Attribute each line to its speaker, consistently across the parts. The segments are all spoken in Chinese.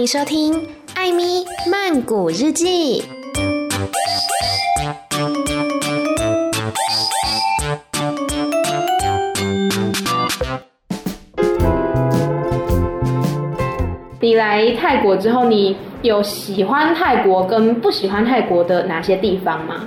Speaker 1: 欢迎收听《艾咪曼谷日记》。
Speaker 2: 你来泰国之后，你有喜欢泰国跟不喜欢泰国的哪些地方吗？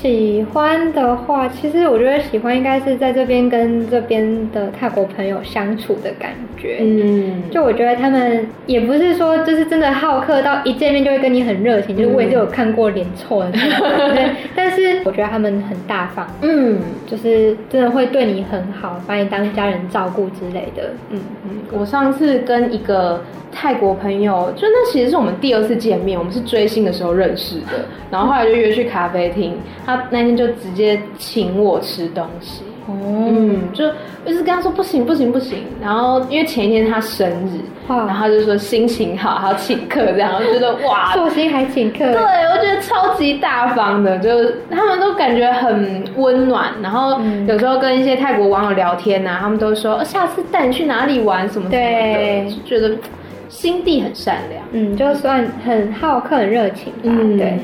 Speaker 3: 喜欢的话，其实我觉得喜欢应该是在这边跟这边的泰国朋友相处的感觉。嗯，就我觉得他们也不是说就是真的好客到一见面就会跟你很热情，嗯、就是我也是有看过脸臭的，对。但是我觉得他们很大方，嗯，就是真的会对你很好，把你当家人照顾之类的。嗯嗯，
Speaker 2: 我上次跟一个泰国朋友，就那其实是我们第二次见面，我们是追星的时候认识的，然后后来就约去咖啡厅。他那天就直接请我吃东西，哦、嗯，就一直跟他说不行不行不行，然后因为前一天他生日，然后他就说心情好，还要请客这样，我觉得哇，
Speaker 3: 寿星还请客，
Speaker 2: 对，我觉得超级大方的，就是他们都感觉很温暖，然后有时候跟一些泰国网友聊天呐、啊，他们都说下次带你去哪里玩什么什么的，对，就觉得心地很善良，
Speaker 3: 嗯，就算很好客很热情吧，嗯，对，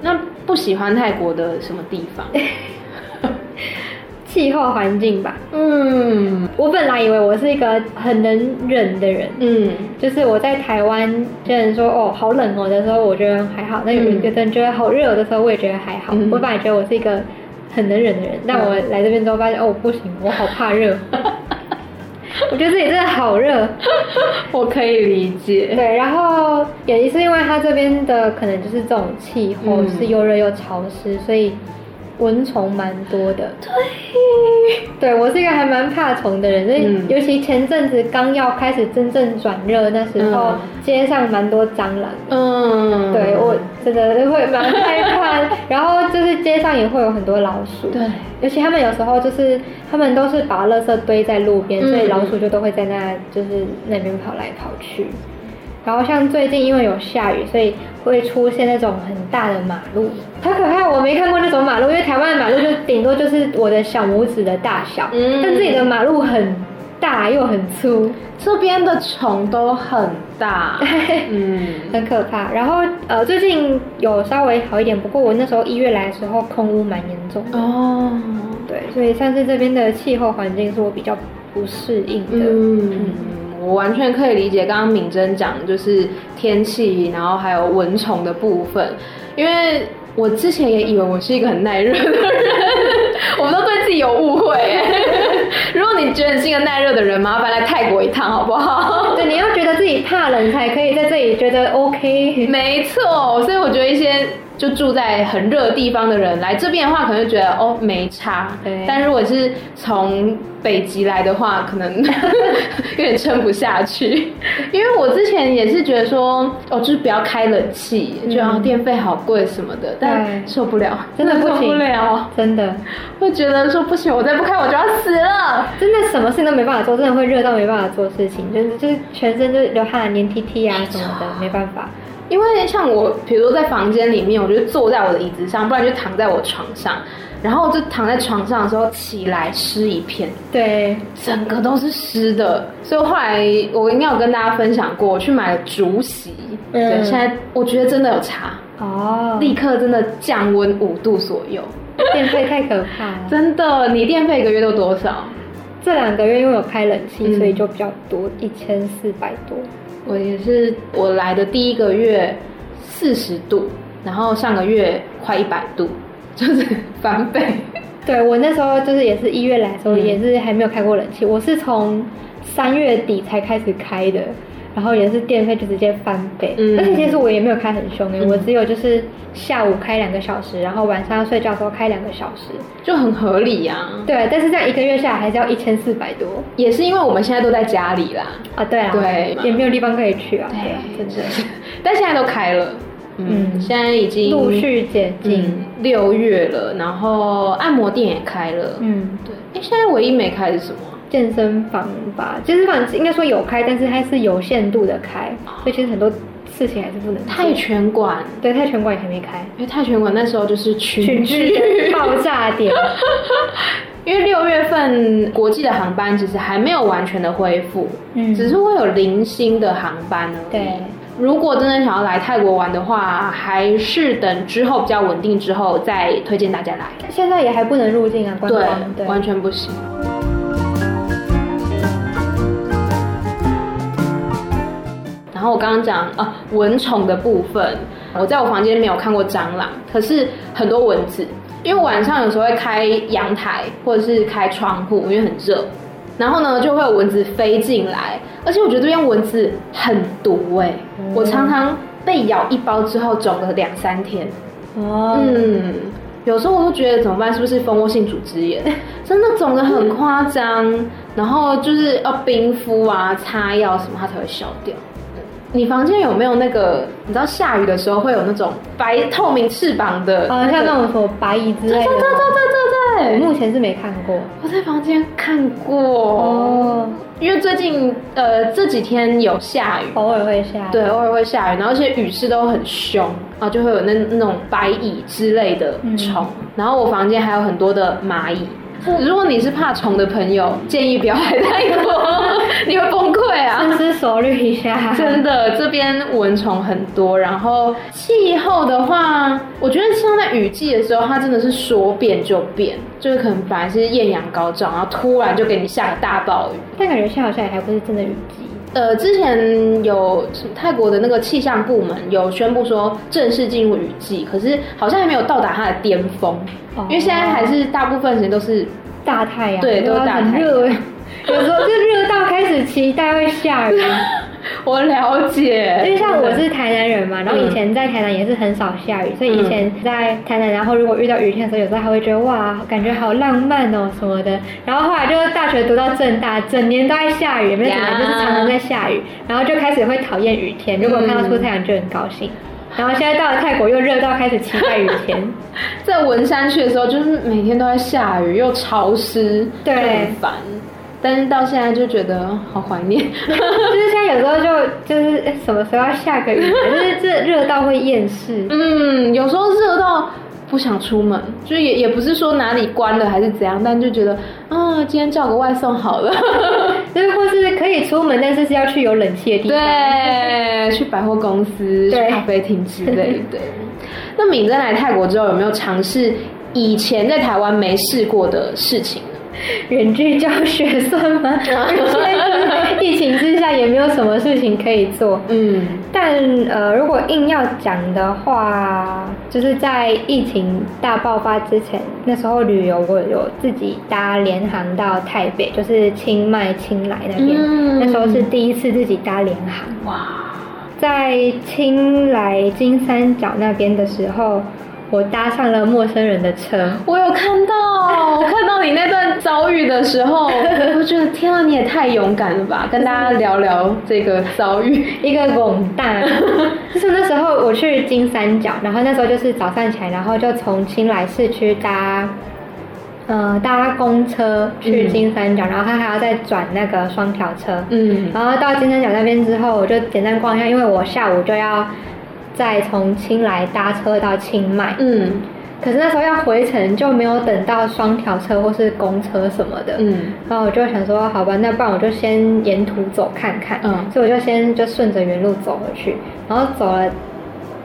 Speaker 2: 那。不喜欢泰国的什么地方？
Speaker 3: 气候环境吧。嗯，我本来以为我是一个很能忍的人。嗯，就是我在台湾，有人说哦好冷哦的时候，我觉得还好；那有人觉得好热的时候，我也觉得还好。嗯、我本来觉得我是一个很能忍的人，嗯、但我来这边之后发现哦不行，我好怕热。我觉得这里真的好热，
Speaker 2: 我可以理解。
Speaker 3: 对，然后也是因为它这边的可能就是这种气候，嗯、是又热又潮湿，所以。蚊虫蛮多的，对，对我是一个还蛮怕虫的人，所以尤其前阵子刚要开始真正转热那时候，嗯、街上蛮多蟑螂，嗯，对我真的会蛮害怕，然后就是街上也会有很多老鼠，对，尤其他们有时候就是他们都是把垃圾堆在路边，嗯、所以老鼠就都会在那就是那边跑来跑去。然后像最近因为有下雨，所以会出现那种很大的马路，好可怕！我没看过那种马路，因为台湾的马路就顶多就是我的小拇指的大小，嗯，但这里的马路很大又很粗，
Speaker 2: 这边的虫都很大，
Speaker 3: 嗯，很可怕。然后呃，最近有稍微好一点，不过我那时候一月来的时候空污蛮严重的。哦，对，所以算是这边的气候环境是我比较不适应的，嗯。嗯
Speaker 2: 我完全可以理解刚刚敏珍讲的就是天气，然后还有蚊虫的部分，因为我之前也以为我是一个很耐热的人，我们都对自己有误会。如果你觉得你是一个耐热的人，麻烦来泰国一趟好不好？
Speaker 3: 对，你要觉得自己怕冷才可以在这里觉得 OK。
Speaker 2: 没错，所以我觉得一些。就住在很热的地方的人来这边的话，可能就觉得哦没差。但如果是从北极来的话，可能 有点撑不下去。因为我之前也是觉得说，哦，就是不要开冷气，觉得电费好贵什么的，但受不了，
Speaker 3: 真的不行，
Speaker 2: 受不了，
Speaker 3: 真的
Speaker 2: 会觉得说不行，我再不开我就要死了，
Speaker 3: 真的什么事情都没办法做，真的会热到没办法做事情，就是就是全身就是流汗、黏 T T 啊什么的，没办法。
Speaker 2: 因为像我，比如说在房间里面，我就坐在我的椅子上，不然就躺在我床上，然后就躺在床上的时候起来湿一片，
Speaker 3: 对，
Speaker 2: 整个都是湿的。所以后来我应该有跟大家分享过，我去买了竹席，嗯，对，现在我觉得真的有差哦，立刻真的降温五度左右。
Speaker 3: 电费太可怕了，
Speaker 2: 真的，你电费一个月都多少？
Speaker 3: 这两个月因为有开冷气，嗯，所以就比较多，一千四百多。
Speaker 2: 我也是，我来的第一个月四十度，然后上个月快一百度，就是翻倍。
Speaker 3: 对，我那时候就是也是一月来的时候，也是还没有开过冷气，嗯、我是从三月底才开始开的。然后也是电费就直接翻倍，嗯、而且其实我也没有开很凶，嗯、我只有就是下午开两个小时，然后晚上要睡觉的时候开两个小时，
Speaker 2: 就很合理呀、啊。
Speaker 3: 对，但是这样一个月下来还是要一千四百多，
Speaker 2: 也是因为我们现在都在家里啦。
Speaker 3: 啊，对啊，
Speaker 2: 对，
Speaker 3: 也没有地方可以去啊。
Speaker 2: 对，
Speaker 3: 对啊，真的。
Speaker 2: 但现在都开了，嗯，嗯现在已经
Speaker 3: 陆续解禁，
Speaker 2: 六月了，然后按摩店也开了，嗯，对。哎，现在唯一没开是什么？
Speaker 3: 健身房吧，健身房应该说有开，但是它是有限度的开，所以其实很多事情还是不能。
Speaker 2: 泰拳馆，
Speaker 3: 对，泰拳馆也还没开，
Speaker 2: 因为泰拳馆那时候就是群聚
Speaker 3: 爆炸点。
Speaker 2: 因为六月份国际的航班其实还没有完全的恢复，嗯，只是会有零星的航班而已。
Speaker 3: 对，
Speaker 2: 如果真的想要来泰国玩的话，还是等之后比较稳定之后再推荐大家来。
Speaker 3: 现在也还不能入境啊，观光，
Speaker 2: 对，
Speaker 3: 对，
Speaker 2: 完全不行。后我刚刚讲啊，蚊虫的部分，我在我房间没有看过蟑螂，可是很多蚊子。因为晚上有时候会开阳台或者是开窗户，因为很热，然后呢就会有蚊子飞进来，而且我觉得这边蚊子很毒哎、欸，嗯、我常常被咬一包之后肿了两三天。哦，嗯，有时候我都觉得怎么办？是不是蜂窝性组织炎？真的肿的很夸张，嗯、然后就是要冰敷啊、擦药什么，它才会消掉。你房间有没有那个？你知道下雨的时候会有那种白透明翅膀的，
Speaker 3: 啊，像那种什么白蚁之类的。对对对对对对，我目前是没看过。
Speaker 2: 我在房间看过哦，因为最近呃这几天有下雨，
Speaker 3: 偶尔会下雨。
Speaker 2: 对，偶尔会下雨，然后而且雨势都很凶，然后就会有那那种白蚁之类的虫，嗯、然后我房间还有很多的蚂蚁。如果你是怕虫的朋友，建议不要来泰国，你会崩溃啊！
Speaker 3: 深思熟虑一下，
Speaker 2: 真的，这边蚊虫很多。然后气候的话，我觉得像在雨季的时候，它真的是说变就变，就是可能本来是艳阳高照，然后突然就给你下个大暴雨。
Speaker 3: 但感觉下好像也还不是真的雨季。
Speaker 2: 呃，之前有泰国的那个气象部门有宣布说正式进入雨季，可是好像还没有到达它的巅峰，哦、因为现在还是大部分时间都是
Speaker 3: 大太阳，
Speaker 2: 对，都是大太阳，
Speaker 3: 有时候就热到开始期待会下雨。
Speaker 2: 我了解，
Speaker 3: 因为像我是台南人嘛，然后以前在台南也是很少下雨，嗯、所以以前在台南，然后如果遇到雨天的时候，有时候还会觉得哇，感觉好浪漫哦什么的。然后后来就是大学读到正大，整年都在下雨，没有怎么样，就是常常在下雨，然后就开始会讨厌雨天。如果看到出太阳就很高兴。然后现在到了泰国又热到开始期待雨天。
Speaker 2: 在文山去的时候，就是每天都在下雨，又潮湿，对，很烦。但是到现在就觉得好怀念，
Speaker 3: 就是现在有时候就就是什么时候要下个雨，就是这热到会厌世。
Speaker 2: 嗯，有时候热到不想出门，就也也不是说哪里关了还是怎样，但就觉得啊，今天叫个外送好了，
Speaker 3: 就是或是可以出门，但是是要去有冷气的地方，
Speaker 2: 对，去百货公司、去咖啡厅之类的。那敏珍来泰国之后，有没有尝试以前在台湾没试过的事情？
Speaker 3: 远距教学算吗？现在疫情之下也没有什么事情可以做。嗯，但呃，如果硬要讲的话，就是在疫情大爆发之前，那时候旅游我有自己搭联航到台北，就是清迈、清莱那边。嗯，那时候是第一次自己搭联航。哇，在清莱金三角那边的时候。我搭上了陌生人的车，
Speaker 2: 我有看到，我看到你那段遭遇的时候，我觉得天啊，你也太勇敢了吧！跟大家聊聊这个遭遇，
Speaker 3: 一个勇大，就是那时候我去金三角，然后那时候就是早上起来，然后就从青莱市区搭，呃，搭公车去金三角，嗯、然后他还要再转那个双条车，嗯，然后到金三角那边之后，我就简单逛一下，因为我下午就要。再从清莱搭车到清迈，嗯，可是那时候要回程就没有等到双条车或是公车什么的，嗯，然后我就想说，好吧，那不然我就先沿途走看看，嗯，所以我就先就顺着原路走回去，然后走了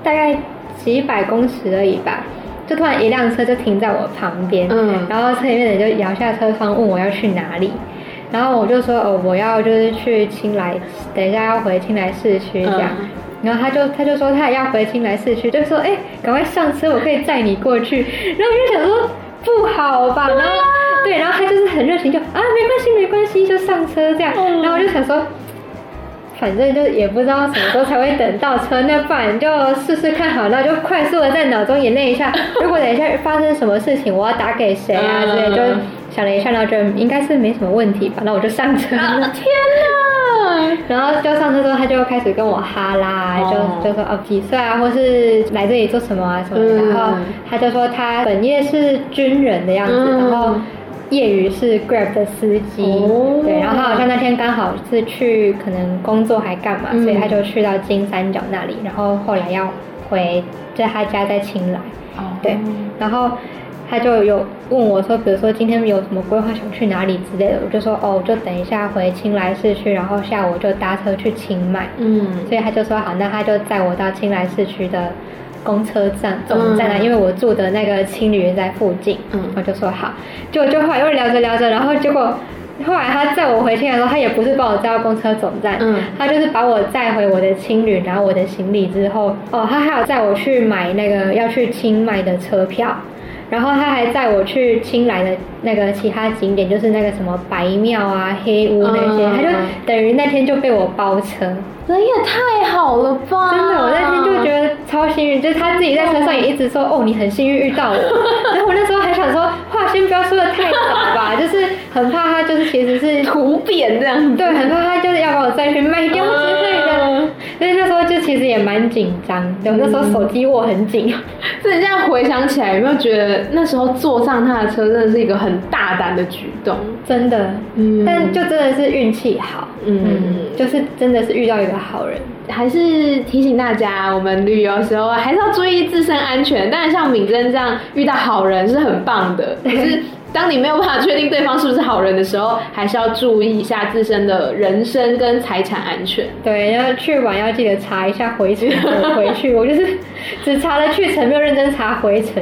Speaker 3: 大概几百公尺而已吧，就突然一辆车就停在我旁边，嗯，然后车里面的人就摇下车窗问我要去哪里，然后我就说，哦，我要就是去清莱，等一下要回清莱市区这样。嗯然后他就他就说他也要回清莱市区，就说哎，赶快上车，我可以载你过去。然后我就想说不好吧，然后对，然后他就是很热情，就啊没关系没关系，就上车这样。然后我就想说，反正就也不知道什么时候才会等到车，那不然就试试看好，然后就快速的在脑中演练一下，如果等一下发生什么事情，我要打给谁啊之类，就想了一下，然后觉得应该是没什么问题吧，那我就上车了。
Speaker 2: 天哪！
Speaker 3: 然后就上车之后，他就开始跟我哈拉，就就说哦几岁啊，或是来这里做什么啊什么的。然后他就说他本业是军人的样子，然后业余是 Grab 的司机。对，然后他好像那天刚好是去可能工作还干嘛，所以他就去到金三角那里。然后后来要回，在他家在清莱。对，然后。他就有问我说，比如说今天有什么规划，想去哪里之类的，我就说哦，我就等一下回青莱市区，然后下午就搭车去清迈。嗯，所以他就说好，那他就载我到青莱市区的公车站总站啊，嗯、因为我住的那个青旅在附近。嗯，我就说好，就就后来又聊着聊着，然后结果。后来他载我回青莱的时候，他也不是把我载到公车总站，嗯，他就是把我载回我的青旅，然后我的行李之后，哦，他还有载我去买那个要去清迈的车票，然后他还载我去清莱的那个其他景点，就是那个什么白庙啊、黑屋那些，嗯、他就等于那天就被我包车，
Speaker 2: 人也太好了吧！
Speaker 3: 真的，我那天就觉得超幸运，就是他自己在车上也一直说，哦，你很幸运遇到我，然后我那时候还想说，话先不要说的太早吧，就是。很怕他就是其实是
Speaker 2: 图扁这样子，
Speaker 3: 对，很怕他就是要把我再去卖掉其实也蛮紧张，有那时候手机握很紧。
Speaker 2: 所以现在回想起来，有没有觉得那时候坐上他的车真的是一个很大胆的举动？
Speaker 3: 真的，嗯，但就真的是运气好，嗯，嗯，就是真的是遇到一个好人。
Speaker 2: 还是提醒大家，我们旅游的时候还是要注意自身安全。当然，像敏珍这样遇到好人是很棒的，可是。当你没有办法确定对方是不是好人的时候，还是要注意一下自身的人身跟财产安全。
Speaker 3: 对，要去玩要记得查一下回程回去。我就是只查了去程，没有认真查回程。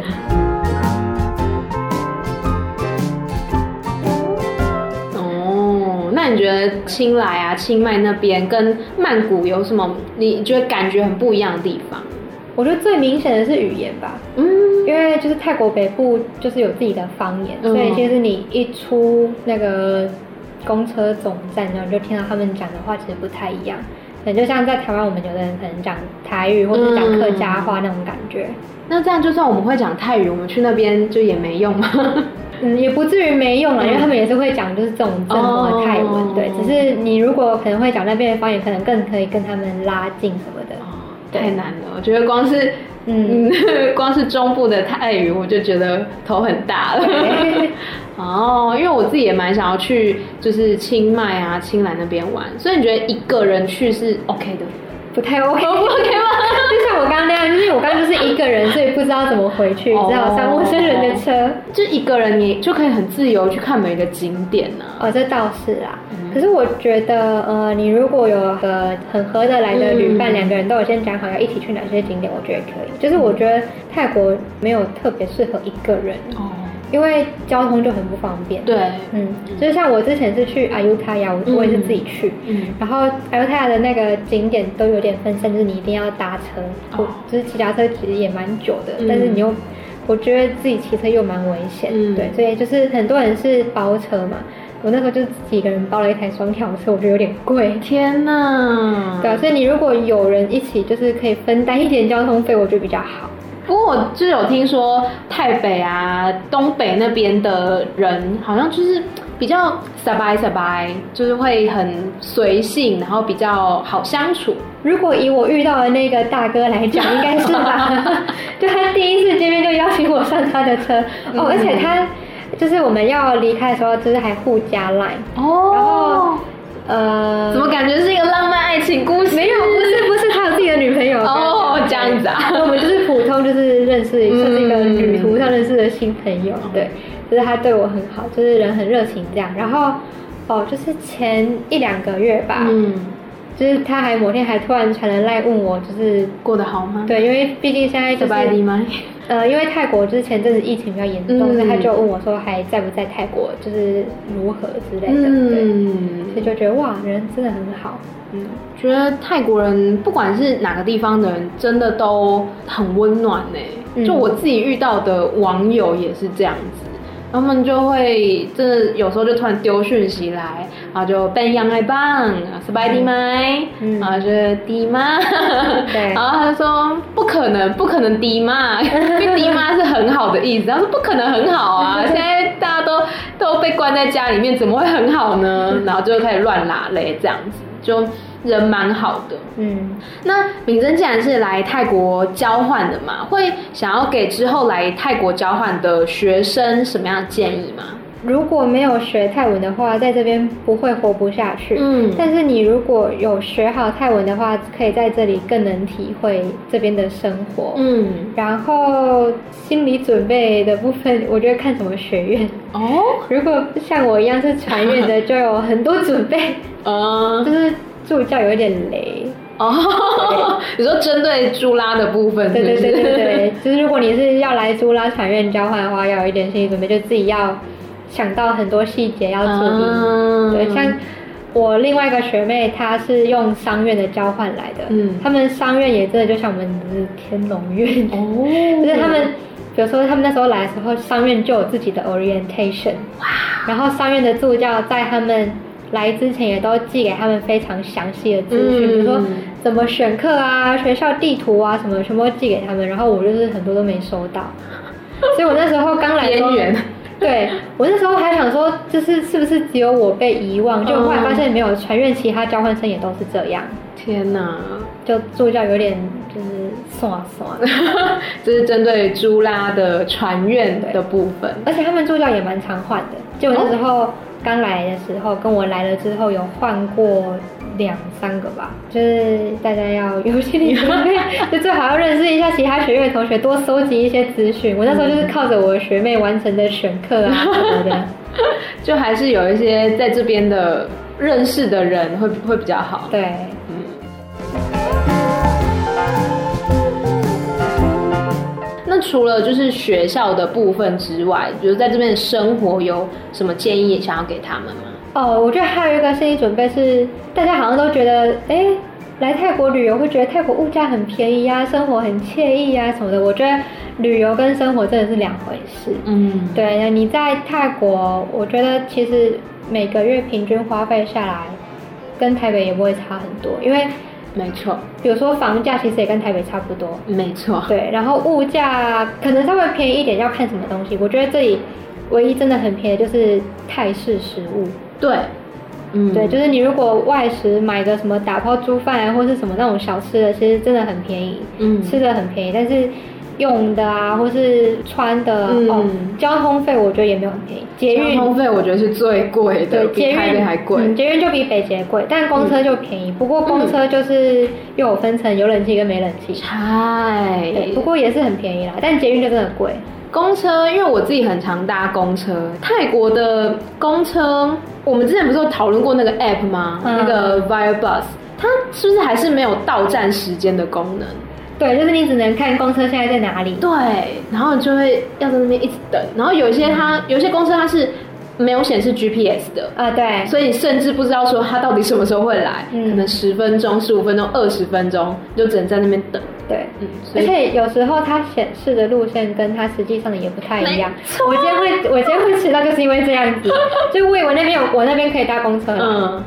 Speaker 2: 哦，那你觉得清莱啊、清迈那边跟曼谷有什么？你觉得感觉很不一样的地方？
Speaker 3: 我觉得最明显的是语言吧，嗯，因为就是泰国北部就是有自己的方言，嗯、所以其实你一出那个公车总站，然后你就听到他们讲的话，其实不太一样。可能就像在台湾，我们有的人可能讲台语或者讲客家话那种感觉。嗯、
Speaker 2: 那这样就算我们会讲泰语，我们去那边就也没用吗？
Speaker 3: 嗯，也不至于没用了，因为他们也是会讲就是这种正宗的泰文，哦、对。只是你如果可能会讲那边的方言，可能更可以跟他们拉近什么的。
Speaker 2: 太难了，我觉得光是嗯，光是中部的泰语，我就觉得头很大了。哦，因为我自己也蛮想要去，就是清迈啊、清莱那边玩，所以你觉得一个人去是 OK 的？
Speaker 3: 不太 OK，不
Speaker 2: OK 吗？
Speaker 3: 就像我刚刚那样，就是我刚刚就是一个人，所以不知道怎么回去，只好上陌生人的车。
Speaker 2: 就一个人，你就可以很自由去看每个景点呢、啊。
Speaker 3: 哦，这倒是啊。嗯、可是我觉得，呃，你如果有个很合得来的旅伴，两、嗯、个人都有先讲好要一起去哪些景点，我觉得可以。就是我觉得泰国没有特别适合一个人。哦。因为交通就很不方便。
Speaker 2: 对，
Speaker 3: 嗯，就是像我之前是去阿尤塔亚，我我也是自己去，嗯，然后阿尤塔亚的那个景点都有点分散，就是你一定要搭车，哦，就是骑脚车其实也蛮久的，嗯、但是你又，我觉得自己骑车又蛮危险，嗯，对，所以就是很多人是包车嘛，我那时候就自己一个人包了一台双跳车，我觉得有点贵，
Speaker 2: 天哪，
Speaker 3: 对啊，所以你如果有人一起，就是可以分担一点交通费，我觉得比较好。
Speaker 2: 不过我就有听说台北啊、东北那边的人，好像就是比较撒白撒白，就是会很随性，然后比较好相处。
Speaker 3: 如果以我遇到的那个大哥来讲，应该是吧？就他第一次见面就邀请我上他的车，嗯、哦，而且他就是我们要离开的时候，就是还互加 line 哦，然后。呃，
Speaker 2: 怎么感觉是一个浪漫爱情故事？
Speaker 3: 没有，不是，不是，他有自己的女朋友
Speaker 2: 哦，这样子啊。
Speaker 3: 我们就是普通，就是认识，算是一个旅途上认识的新朋友。对，就是他对我很好，就是人很热情这样。然后，哦，就是前一两个月吧。嗯。就是他还某天还突然传了赖问我，就是
Speaker 2: 过得好吗？
Speaker 3: 对，因为毕竟现在就是呃，因为泰国就是前阵子疫情比较严重，所以他就问我说还在不在泰国，就是如何之类的。嗯，所以就觉得哇，人真的很好。
Speaker 2: 嗯，觉得泰国人不管是哪个地方的人，真的都很温暖呢。就我自己遇到的网友也是这样子。他们就会，真的有时候就突然丢讯息来，然后就变样爱棒，Spidy 麦，然后就迪妈，对，然后他就说不可能，不可能迪妈，因为迪妈是很好的意思，他说不可能很好啊，现在大家都都被关在家里面，怎么会很好呢？然后就开始乱拉嘞，这样子就。人蛮好的，嗯，那敏珍既然是来泰国交换的嘛，会想要给之后来泰国交换的学生什么样的建议吗？
Speaker 3: 如果没有学泰文的话，在这边不会活不下去。嗯，但是你如果有学好泰文的话，可以在这里更能体会这边的生活。嗯，然后心理准备的部分，我觉得看什么学院哦。如果像我一样是传院的，就有很多准备。嗯，就是助教有一点雷。
Speaker 2: 哦，你说针对朱拉的部分是是？
Speaker 3: 对对对对对，就是如果你是要来朱拉产院交换的话，要有一点心理准备，就自己要想到很多细节要注意。嗯、对，像我另外一个学妹，她是用商院的交换来的，嗯，他们商院也真的就像我们是天龙院哦，就是他们，比如说他们那时候来的时候，商院就有自己的 orientation，哇，然后商院的助教在他们。来之前也都寄给他们非常详细的资讯，嗯、比如说怎么选课啊、学校地图啊什么，全部都寄给他们。然后我就是很多都没收到，所以我那时候刚来的时候，对，我那时候还想说，就是是不是只有我被遗忘？就后来发现没有，全院其他交换生也都是这样。
Speaker 2: 天哪，
Speaker 3: 就助教有点就是算了算了，
Speaker 2: 这是针对朱拉的传院的部分，
Speaker 3: 而且他们助教也蛮常换的，就那时候。哦刚来的时候，跟我来了之后有换过两三个吧，就是大家要有心理准备，就最好要认识一下其他学院的同学，多收集一些资讯。我那时候就是靠着我的学妹完成的选课啊 什么的，
Speaker 2: 就还是有一些在这边的认识的人会会比较好。
Speaker 3: 对。
Speaker 2: 除了就是学校的部分之外，比如在这边的生活有什么建议想要给他们吗？
Speaker 3: 哦，我觉得还有一个心理准备是，大家好像都觉得，哎，来泰国旅游会觉得泰国物价很便宜啊，生活很惬意啊什么的。我觉得旅游跟生活真的是两回事。嗯，对，你在泰国，我觉得其实每个月平均花费下来，跟台北也不会差很多，因为。
Speaker 2: 没错，
Speaker 3: 比如说房价其实也跟台北差不多。
Speaker 2: 没错，
Speaker 3: 对，然后物价可能稍微便宜一点，要看什么东西。我觉得这里唯一真的很便宜就是泰式食物。
Speaker 2: 对，嗯，
Speaker 3: 对，就是你如果外食买个什么打抛猪饭啊，或是什么那种小吃的，其实真的很便宜，嗯，吃的很便宜，但是。用的啊，或是穿的，嗯、哦，交通费我觉得也没有很便宜。捷运
Speaker 2: 交通费我觉得是最贵的，对，比台北还贵。
Speaker 3: 嗯，捷运就比北捷贵，但公车就便宜。嗯、不过公车就是又有分成，有冷气跟没冷气。
Speaker 2: 嗨，
Speaker 3: 对，不过也是很便宜啦。但捷运就真的贵。
Speaker 2: 公车，因为我自己很常搭公车。泰国的公车，我们之前不是有讨论过那个 app 吗？嗯、那个 Via Bus，它是不是还是没有到站时间的功能？
Speaker 3: 对，就是你只能看公车现在在哪里。
Speaker 2: 对，然后就会要在那边一直等。然后有一些它，嗯、有些公车它是没有显示 GPS 的
Speaker 3: 啊，对，
Speaker 2: 所以你甚至不知道说它到底什么时候会来，嗯、可能十分钟、十五分钟、二十分钟，就只能在那边等。
Speaker 3: 对，嗯，而且有时候它显示的路线跟它实际上的也不太一样。错我今天会，我今天会迟到，就是因为这样子。就我以为那边有，我那边可以搭公车。嗯。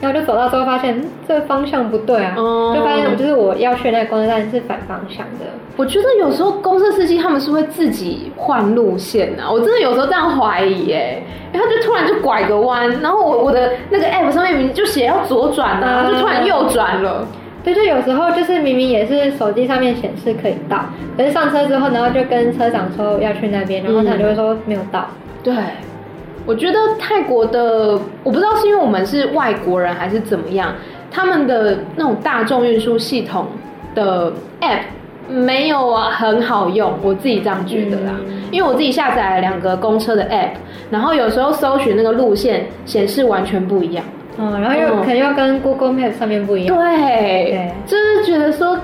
Speaker 3: 然后就走到之后发现，嗯，这个方向不对啊，嗯、就发现就是我要去那个公车站是反方向的。
Speaker 2: 我觉得有时候公车司机他们是会自己换路线啊，我真的有时候这样怀疑耶，然后就突然就拐个弯，然后我我的那个 app 上面明明就写要左转啊，嗯、就突然右转了。
Speaker 3: 对，就有时候就是明明也是手机上面显示可以到，可是上车之后，然后就跟车长说要去那边，然后他就会说没有到。
Speaker 2: 对。我觉得泰国的，我不知道是因为我们是外国人还是怎么样，他们的那种大众运输系统的 app 没有很好用，我自己这样觉得啦。嗯、因为我自己下载了两个公车的 app，然后有时候搜寻那个路线显示完全不一样，
Speaker 3: 嗯，然后又可能又跟 Google Map 上面不一样，
Speaker 2: 对，对，就是觉得说。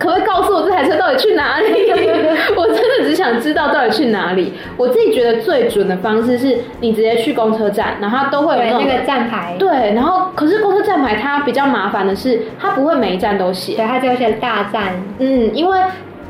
Speaker 2: 可不可以告诉我这台车到底去哪里？我真的只想知道到底去哪里。我自己觉得最准的方式是你直接去公车站，然后它都会有那，
Speaker 3: 那个站牌。
Speaker 2: 对，然后可是公车站牌它比较麻烦的是，它不会每一站都写，
Speaker 3: 对，它只有写大站。
Speaker 2: 嗯，因为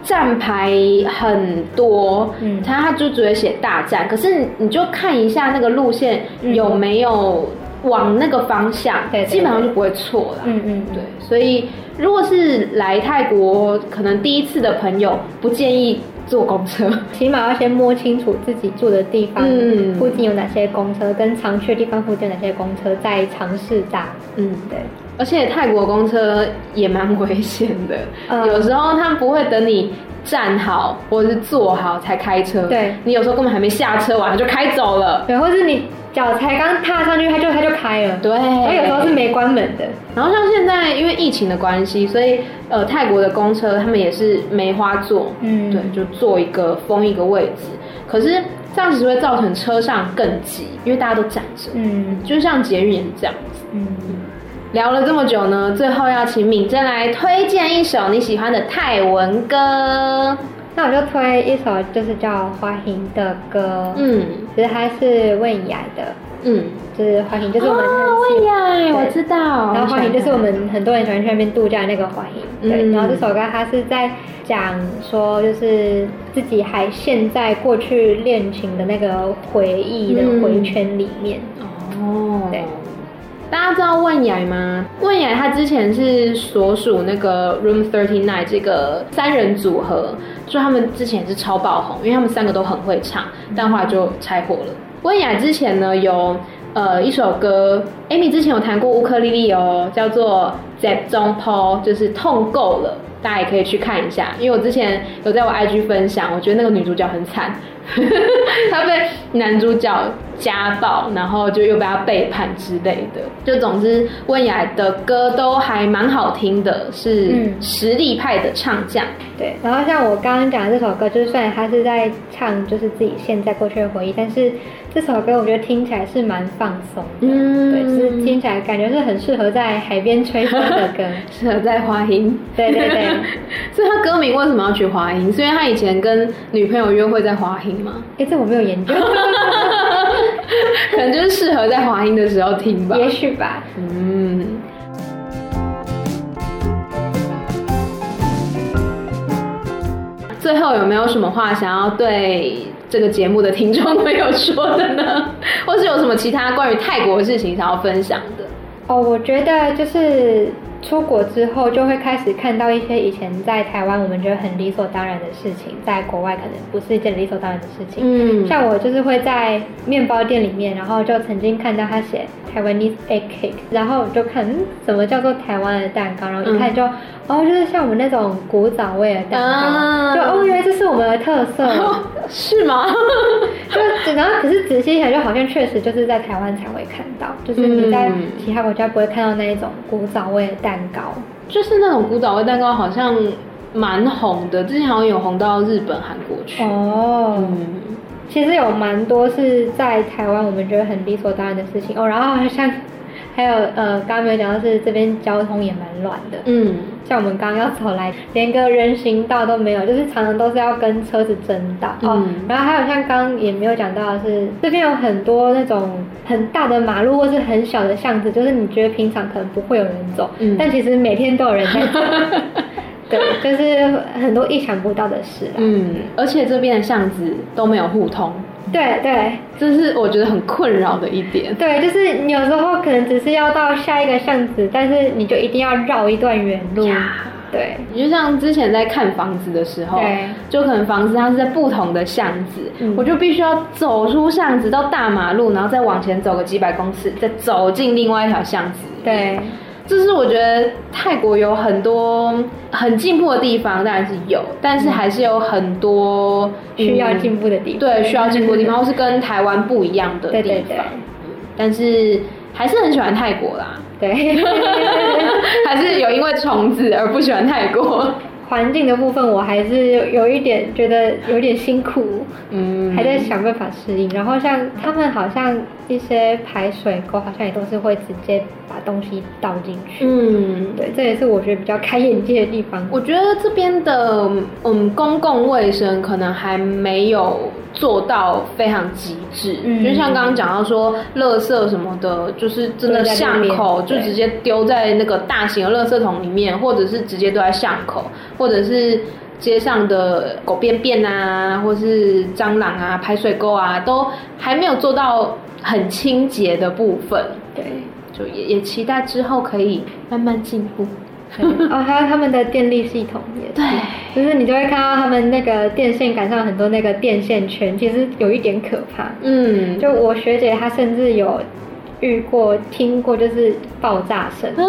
Speaker 2: 站牌很多，嗯，它它就只会写大站。可是你就看一下那个路线有没有往那个方向，对，基本上就不会错了。嗯嗯，对，所以。如果是来泰国，可能第一次的朋友不建议坐公车，
Speaker 3: 起码要先摸清楚自己住的地方，
Speaker 2: 嗯。
Speaker 3: 附近有哪些公车，跟常去的地方附近有哪些公车，再尝试搭。
Speaker 2: 嗯，
Speaker 3: 对。
Speaker 2: 而且泰国公车也蛮危险的，
Speaker 3: 嗯。
Speaker 2: 有时候他们不会等你站好或者是坐好才开车，
Speaker 3: 对。
Speaker 2: 你有时候根本还没下车完就开走了，
Speaker 3: 对，或是你脚才刚踏上去，它就它就开了。
Speaker 2: 对，
Speaker 3: 然后有时候是没关门的。
Speaker 2: 然后像现在因为疫情的关系，所以呃泰国的公车他们也是梅花座，
Speaker 3: 嗯
Speaker 2: 对，就坐一个封一个位置，可是这样子会造成车上更挤，因为大家都站着，
Speaker 3: 嗯
Speaker 2: 就像捷运也是这样子。
Speaker 3: 嗯，
Speaker 2: 聊了这么久呢，最后要请敏珍来推荐一首你喜欢的泰文歌。
Speaker 3: 那我就推一首就是叫《花 hình》的歌，
Speaker 2: 嗯
Speaker 3: 其实它是汶亚的，
Speaker 2: 嗯，
Speaker 3: 就是花 hình 就是我们很
Speaker 2: 哦，
Speaker 3: 喜
Speaker 2: 汶
Speaker 3: 亚，
Speaker 2: 我知道。
Speaker 3: 然后花 hình 就是我们很多人喜欢去那边度假的那个花 hình，对。
Speaker 2: 嗯
Speaker 3: 然后这首歌它是在讲说，就是自己还陷在过去恋情的那个回忆的回圈里面。
Speaker 2: 哦，
Speaker 3: 对。
Speaker 2: 大家知道汶雅吗？汶亚他之前是所属那个 Room Thirty Nine 这个三人组合，就他们之前是超爆红，因为他们三个都很会唱，但后来就拆伙了。温雅之前呢有呃一首歌，Amy 之前有弹过乌克丽丽哦，叫做《Zep Zong Po》，就是痛够了。大家也可以去看一下，因为我之前有在我 IG 分享，我觉得那个女主角很惨，她被男主角家暴，然后就又被他背叛之类的。就总之，温雅的歌都还蛮好听的，是实力派的唱将。
Speaker 3: 对，然后像我刚刚讲的这首歌，就是虽然他是在唱就是自己现在过去的回忆，但是这首歌我觉得听起来是蛮放松的，
Speaker 2: 嗯
Speaker 3: 对，就是听起来感觉是很适合在海边吹风的歌，
Speaker 2: 适合在华音。
Speaker 3: 对对对。
Speaker 2: 所以他歌名为什么要取华音？是因为他以前跟女朋友约会在华欣吗？
Speaker 3: 哎，这我没有研究，
Speaker 2: 可能就是适合在华音的时候听吧。
Speaker 3: 也许吧。
Speaker 2: 嗯。最后有没有什么话想要对这个节目的听众没有说的呢？或是有什么其他关于泰国的事情想要分享的？
Speaker 3: 哦，我觉得就是出国之后，就会开始看到一些以前在台湾我们觉得很理所当然的事情，在国外可能不是一件理所当然的事情。
Speaker 2: 嗯，
Speaker 3: 像我就是会在面包店里面，然后就曾经看到他写 Taiwanese egg cake，然后我就看，嗯，什么叫做台湾的蛋糕？然后一看就，嗯、哦，就是像我们那种古早味的蛋糕，啊、就哦，原来这是我们的特色，
Speaker 2: 哦、是吗？
Speaker 3: 就然后可是仔细一想，就好像确实就是在台湾才会看到，就是你在其他国家不会看到那一种古早味的蛋糕，
Speaker 2: 就是那种古早味蛋糕好像蛮红的，之前好像有红到日本、韩国去。
Speaker 3: 哦。嗯。其实有蛮多是在台湾我们觉得很理所当然的事情。哦，然后像还有呃，刚刚没有讲到是这边交通也蛮乱的，嗯，像我们刚刚要走来，连个人行道都没有，就是常常都是要跟车子争道哦。嗯、然后还有像刚刚也没有讲到的是，这边有很多那种很大的马路或是很小的巷子，就是你觉得平常可能不会有人走，嗯、但其实每天都有人在走。对，就是很多意想不到的事。
Speaker 2: 嗯，而且这边的巷子都没有互通。
Speaker 3: 对对，
Speaker 2: 这是我觉得很困扰的一点。
Speaker 3: 对，就是你有时候可能只是要到下一个巷子，但是你就一定要绕一段远路。呀对，
Speaker 2: 你就像之前在看房子的时候，对就可能房子它是在不同的巷子，嗯、我就必须要走出巷子到大马路，然后再往前走个几百公尺，再走进另外一条巷子。
Speaker 3: 对。
Speaker 2: 这是我觉得泰国有很多很进步的地方，当然是有，但是还是有很多
Speaker 3: 需要进步的地方。
Speaker 2: 对，需要进步的地方，或是跟台湾不一样的地方。对对对。但是还是很喜欢泰国啦。对。还是有因为虫子而不喜欢泰国。
Speaker 3: 环境的部分，我还是有有一点觉得有点辛苦，嗯，还在想办法适应。然后像他们好像一些排水沟，好像也都是会直接把东西倒进去，嗯，对，这也是我觉得比较开眼界的地方。
Speaker 2: 我觉得这边的嗯公共卫生可能还没有做到非常极致，嗯，就像刚刚讲到说，垃圾什么的，就是真的巷口就直接丢在那个大型的垃圾桶里面，或者是直接丢在巷口。或者是街上的狗便便啊，或是蟑螂啊、排水沟啊，都还没有做到很清洁的部分。对，就也也期待之后可以慢慢进步。
Speaker 3: 哦，还有他们的电力系统也是，
Speaker 2: 对，
Speaker 3: 就是你就会看到他们那个电线杆上很多那个电线圈，其实有一点可怕。
Speaker 2: 嗯，
Speaker 3: 就我学姐她甚至有遇过、听过，就是爆炸声，啊，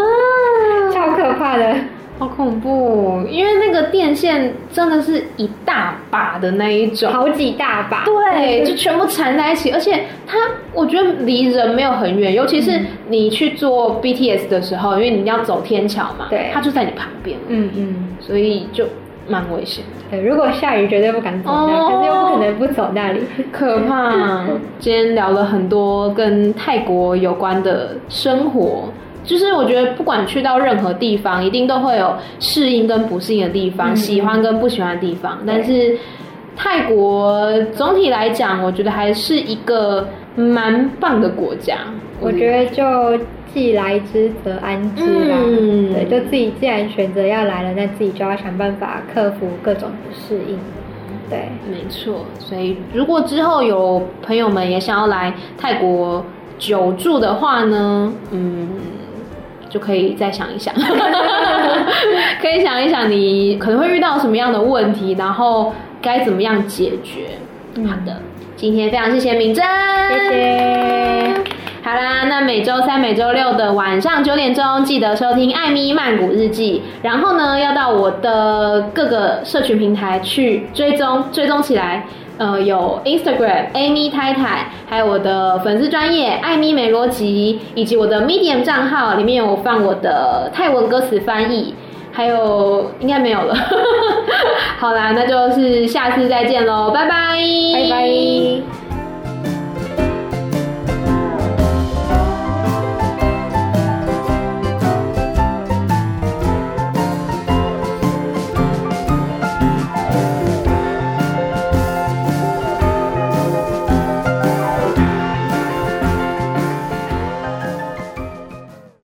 Speaker 3: 超可怕的。
Speaker 2: 好恐怖，因为那个电线真的是一大把的那一种，
Speaker 3: 好几大把，
Speaker 2: 对，就全部缠在一起，而且它我觉得离人没有很远，尤其是你去坐 BTS 的时候，因为你要走天桥嘛，
Speaker 3: 对，
Speaker 2: 它就在你旁边，
Speaker 3: 嗯嗯，
Speaker 2: 所以就蛮危险的。
Speaker 3: 对，如果下雨绝对不敢走那里，哦，可是又不可能不走那里，
Speaker 2: 可怕。今天聊了很多跟泰国有关的生活。就是我觉得，不管去到任何地方，一定都会有适应跟不适应的地方，嗯、喜欢跟不喜欢的地方。但是泰国总体来讲，我觉得还是一个蛮棒的国家。
Speaker 3: 我觉得就既来之则安之啦，嗯，对，就自己既然选择要来了，那自己就要想办法克服各种不适应。对，
Speaker 2: 没错。所以如果之后有朋友们也想要来泰国久住的话呢，嗯。就可以再想一想，可以想一想你可能会遇到什么样的问题，然后该怎么样解决。好的，今天非常谢谢明真，
Speaker 3: 谢谢。
Speaker 2: 好啦，那每周三、每周六的晚上九点钟记得收听《艾咪曼谷日记》，然后呢，要到我的各个社群平台去追踪，追踪起来。呃，有 Instagram Amy 太太，还有我的粉丝专业艾咪美罗辑，以及我的 Medium 账号，里面有放我的泰文歌词翻译，还有应该没有了。好啦，那就是下次再见喽，拜拜，
Speaker 3: 拜拜。